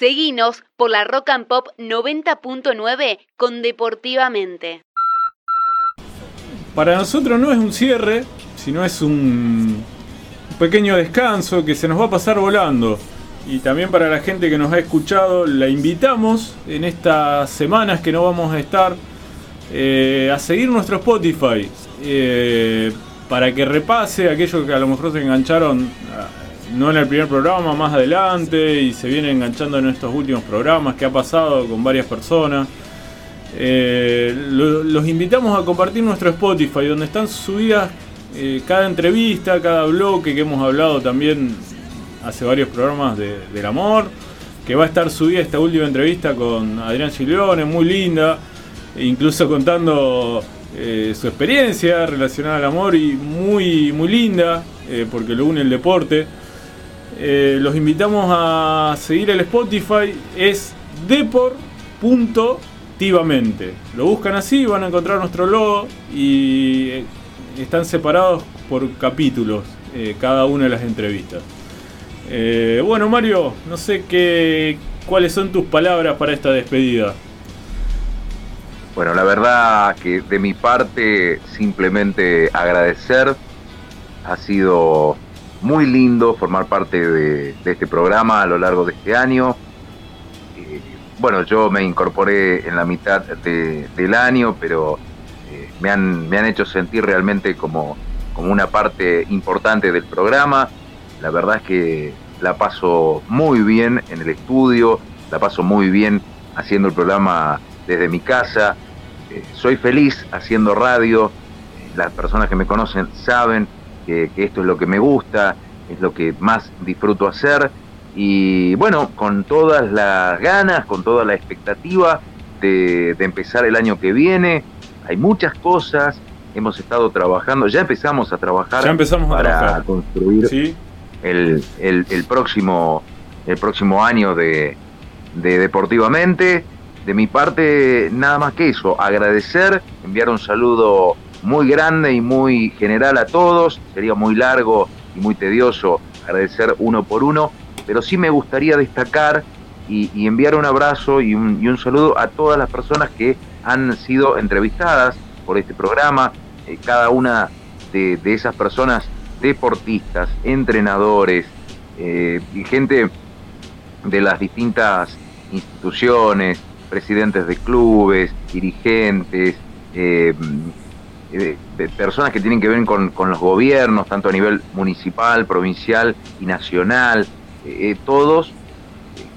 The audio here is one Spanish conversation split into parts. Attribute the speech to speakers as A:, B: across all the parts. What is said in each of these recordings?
A: Seguinos por la Rock and Pop 90.9 con Deportivamente.
B: Para nosotros no es un cierre, sino es un pequeño descanso que se nos va a pasar volando. Y también para la gente que nos ha escuchado, la invitamos en estas semanas que no vamos a estar eh, a seguir nuestro Spotify. Eh, para que repase aquellos que a lo mejor se engancharon no en el primer programa, más adelante, y se viene enganchando en estos últimos programas que ha pasado con varias personas. Eh, los invitamos a compartir nuestro Spotify, donde están subidas eh, cada entrevista, cada bloque que hemos hablado también hace varios programas del amor, que va a estar subida esta última entrevista con Adrián Gileone, muy linda, e incluso contando eh, su experiencia relacionada al amor y muy, muy linda, porque lo une el deporte. Eh, los invitamos a seguir el Spotify, es depor.tivamente. Lo buscan así, van a encontrar nuestro logo y eh, están separados por capítulos eh, cada una de las entrevistas. bueno, Mario, no sé qué, cuáles son tus palabras para esta despedida.
C: Bueno, la verdad que de mi parte simplemente agradecer. Ha sido muy lindo formar parte de, este programa a lo largo de este año. Eh, bueno, yo me incorporé en la mitad del año, pero eh, me, han, me han hecho sentir realmente como, como una parte importante del programa. La verdad es que la paso muy bien en el estudio, la paso muy bien haciendo el programa desde mi casa. Eh, soy feliz haciendo radio. Las personas que me conocen saben que, esto es lo que me gusta, es lo que más disfruto hacer y bueno, con todas las ganas, con toda la expectativa de, empezar el año que viene. Hay muchas cosas, hemos estado trabajando, ya empezamos a trabajar para construir el, el, próximo, el próximo año de, de Deportivamente. De mi parte, nada más que eso, agradecer, enviar un saludo muy grande y muy general a todos. Sería muy largo y muy tedioso agradecer uno por uno, pero sí me gustaría destacar y, enviar un abrazo y un, saludo a todas las personas que han sido entrevistadas por este programa. Eh, cada una de, esas personas, deportistas, entrenadores, eh, gente de las distintas instituciones, presidentes de clubes, dirigentes, eh, de, personas que tienen que ver con, los gobiernos, tanto a nivel municipal, provincial y nacional, eh, todos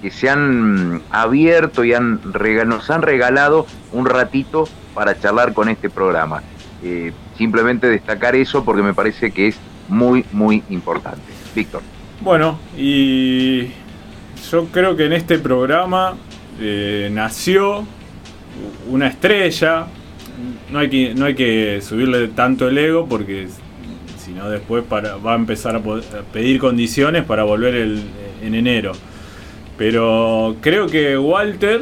C: que se han abierto y han nos han regalado un ratito para charlar con este programa. Eh, simplemente destacar eso porque me parece que es muy, muy importante. Víctor.
B: Bueno, y yo creo que en este programa eh, nació una estrella, no hay que, no hay que subirle tanto el ego porque si no después para, va a empezar a, pedir condiciones para volver en enero. Pero creo que Walter,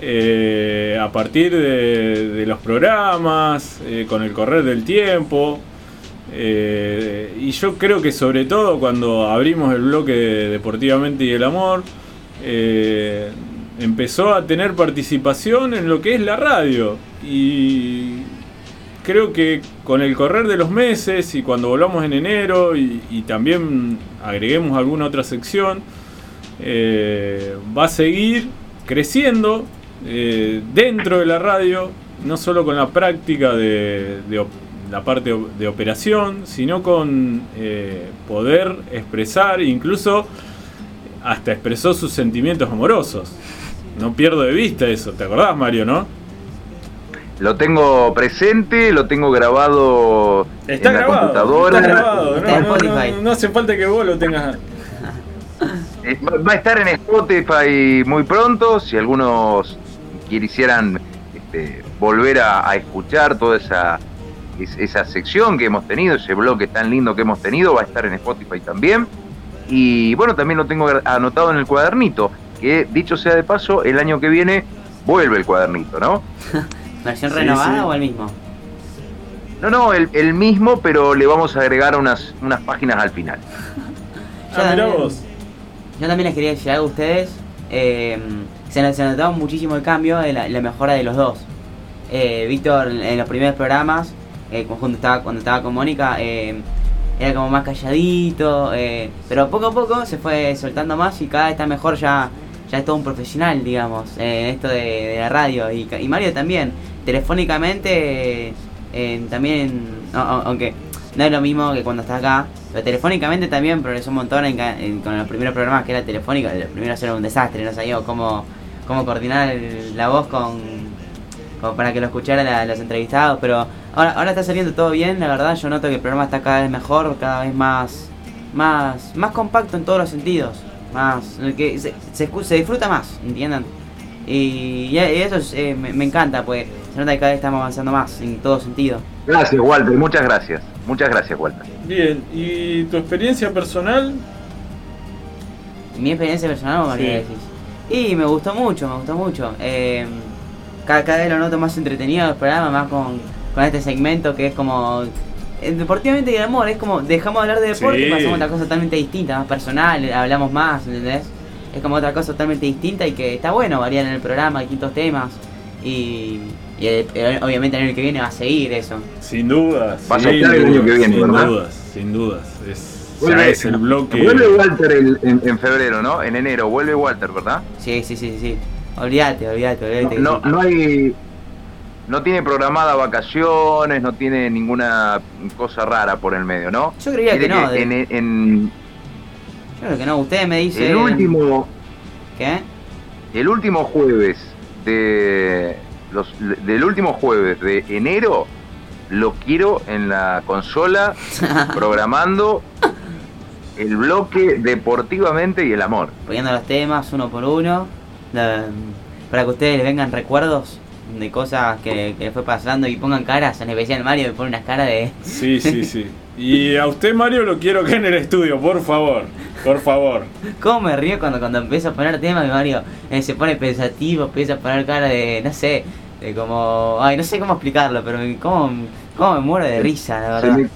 B: eh, a partir de, los programas, eh, con el correr del tiempo, eh, y yo creo que sobre todo cuando abrimos el bloque Deportivamente y el Amor, empezó a tener participación en lo que es la radio. Y creo que con el correr de los meses y cuando volvamos en enero y, también agreguemos alguna otra sección, eh, va a seguir creciendo eh, dentro de la radio, no solo con la práctica de, la parte de operación, sino con eh, poder expresar, incluso hasta expresó sus sentimientos amorosos. No pierdo de vista eso, ¿te acordás Mario, no?
C: Lo tengo presente, lo tengo grabado
B: está en grabado, la computadora. Está grabado, no, hace falta que vos lo tengas.
C: Eh, va a estar en Spotify muy pronto, si algunos quisieran este, volver a, escuchar toda esa, esa sección que hemos tenido, ese bloque tan lindo que hemos tenido, va a estar en Spotify también. Y bueno, también lo tengo anotado en el cuadernito, que dicho sea de paso, el año que viene vuelve el cuadernito, ¿no?
D: ¿Versión renovada o el mismo?
C: No, no, el, mismo, pero le vamos a agregar unas, unas páginas al final.
D: ah, vos. Yo también les quería decir algo a ustedes. eh, se, se notaba muchísimo el cambio, la, la mejora de los dos. Eh, Víctor en los primeros programas, eh, cuando, estaba, cuando estaba con Mónica, eh, era como más calladito, eh, pero poco a poco se fue soltando más y cada vez está mejor, ya, ya es todo un profesional, digamos, en esto de, la radio. Y, Mario también, telefónicamente, también, aunque no es lo mismo que cuando está acá, pero telefónicamente también progresó un montón con los primeros programas que era telefónico, los primeros eran un desastre, no sabíamos cómo, cómo coordinar la voz con, para que lo escucharan los entrevistados, pero ahora, ahora está saliendo todo bien, la verdad yo noto que el programa está cada vez mejor, cada vez más, más, más compacto en todos los sentidos, más, que se, se, se disfruta más, ¿entienden? Y, y eso es, eh, me, me encanta, pues se nota que cada vez estamos avanzando más en todo sentido.
C: Gracias, Walter, muchas gracias. Muchas gracias, Walter.
B: Bien, ¿y tu experiencia personal?
D: Mi experiencia personal, María sí. decís. Y me gustó mucho, me gustó mucho. Eh, cada, cada, vez lo noto más entretenido el programa, más con, con este segmento que es como. Eh, deportivamente y el amor, es como dejamos de hablar de deporte sí. y pasamos a otra cosa totalmente distinta, más personal, hablamos más, ¿entendés? Es como otra cosa totalmente distinta y que está bueno variar en el programa, distintos temas. Y, y el, obviamente el año que viene va a seguir eso.
B: Sin dudas.
C: Va a sí, el año que viene,
B: sin
C: ¿verdad?
B: dudas, sin dudas. Es,
C: vuelve,
B: es el bloque.
C: Vuelve Walter el, en, en, febrero, ¿no? En enero, vuelve Walter, ¿verdad?
D: Sí, sí, sí, sí. Olvídate, olvídate, olvídate.
C: No, no, no hay. No tiene programada vacaciones, no tiene ninguna cosa rara por el medio, ¿no?
D: Yo creía que no.
C: En, en,
D: Yo creo que no. Ustedes me dicen.
C: El último.
D: ¿Qué?
C: El último jueves de los, del último jueves de enero lo quiero en la consola programando el bloque deportivamente y el amor.
D: Poniendo los temas uno por uno la, para que ustedes les vengan recuerdos de cosas que, que fue pasando y pongan caras, en especial Mario me pone unas caras de...
B: Sí, sí, sí. Y a usted Mario lo quiero que en el estudio, por favor, por favor.
D: ¿Cómo me río cuando, cuando empiezo a poner temas y Mario eh, se pone pensativo, empieza a poner cara de, no sé, de como... Ay, no sé cómo explicarlo, pero cómo, cómo me muero de risa, la verdad.
C: Se me,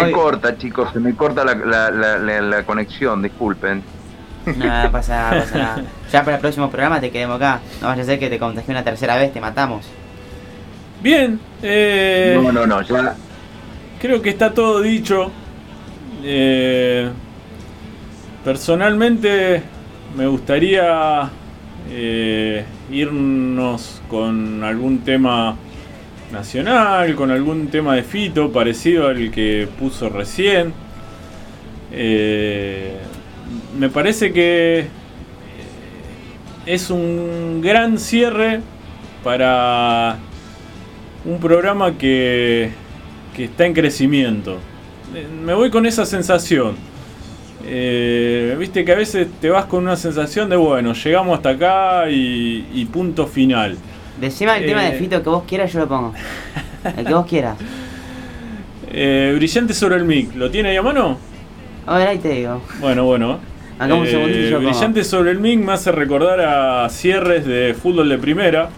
C: se me corta, chicos, se me corta la, la, la, la, la conexión, disculpen.
D: No, pasa nada, pasa nada. Ya para el próximo programa te quedemos acá. No vaya a ser que te contagie una tercera vez, te matamos.
B: Bien, eh,
C: No, no, no, ya.
B: creo que está todo dicho. Eh, personalmente me gustaría eh, irnos con algún tema nacional, con algún tema de Fito parecido al que puso recién. Eh, me parece que es un gran cierre para un programa que, que está en crecimiento. Me voy con esa sensación. Eh, Viste que a veces te vas con una sensación de, bueno, llegamos hasta acá y, y punto final.
D: Decime el eh, tema de Fito que vos quieras, yo lo pongo. El que vos quieras.
B: Eh, brillante sobre el mic, ¿lo tiene ahí a mano?
D: A ver, ahí te digo.
B: Bueno, bueno.
D: Acá un
B: Eh, brillante sobre el mic me hace recordar a cierres de fútbol de primera.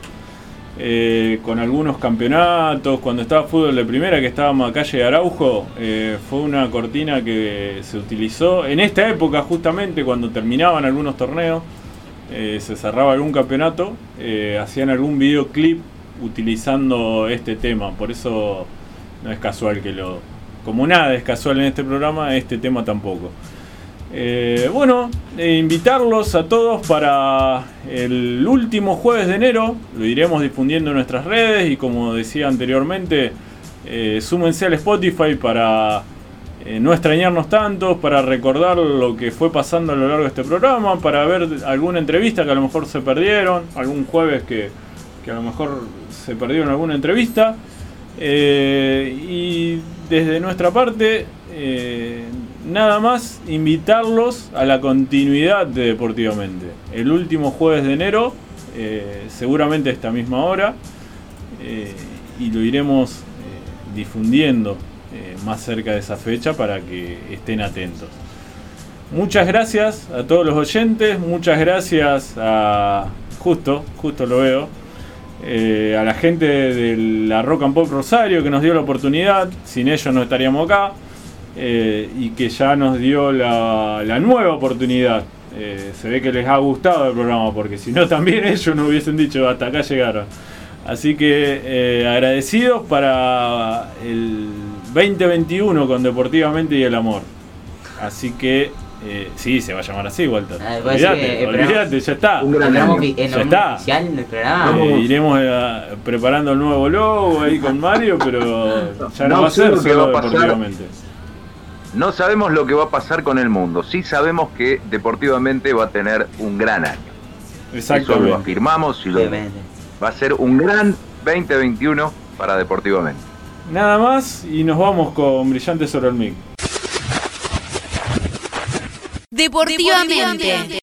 B: eh, con algunos campeonatos, cuando estaba fútbol de primera, que estábamos a calle de Araujo, eh, fue una cortina que se utilizó en esta época, justamente cuando terminaban algunos torneos, eh, se cerraba algún campeonato, hacían algún videoclip utilizando este tema, por eso no es casual que lo... Como nada es casual en este programa, este tema tampoco. Eh, bueno, eh, invitarlos a todos para el último jueves de enero. Lo iremos difundiendo en nuestras redes y como decía anteriormente, eh, súmense al Spotify para eh, no extrañarnos tanto, para recordar lo que fue pasando a lo largo de este programa, para ver alguna entrevista que a lo mejor se perdieron, algún jueves que, que a lo mejor se perdieron alguna entrevista. Eh, y desde nuestra parte, eh, nada más invitarlos a la continuidad de Deportivamente. El último jueves de enero, eh, seguramente a esta misma hora, y lo iremos difundiendo más cerca de esa fecha para que estén atentos. Muchas gracias a todos los oyentes, muchas gracias a... Justo, justo lo veo. Eh, a la gente de la Rock and Pop Rosario que nos dio la oportunidad, sin ellos no estaríamos acá, eh, y que ya nos dio la, nueva oportunidad Eh, se ve que les ha gustado el programa, porque si no también ellos no hubiesen dicho hasta acá llegaron. Así que agradecidos para el 2021 con Deportivamente y el Amor. Así que eh, sí, se va a llamar así, Walter.
D: Ah,
B: olvídate, olvídate, ya está.
C: Un gran
D: ¿El programa
C: año.
D: ofi- el
B: Ya está.
D: oficial del programa?
B: Eh, iremos eh, preparando el nuevo logo ahí con Mario, pero ya no,
C: No
B: va a ser
C: lo que
B: solo
C: va a pasar.
B: deportivamente.
C: No sabemos lo que va a pasar con el mundo. Sí sabemos que deportivamente va a tener un gran año. Eso lo afirmamos y lo, va a ser un gran 2021 para deportivamente.
B: Nada más y nos vamos con Brillante sobre el
A: Deportivamente.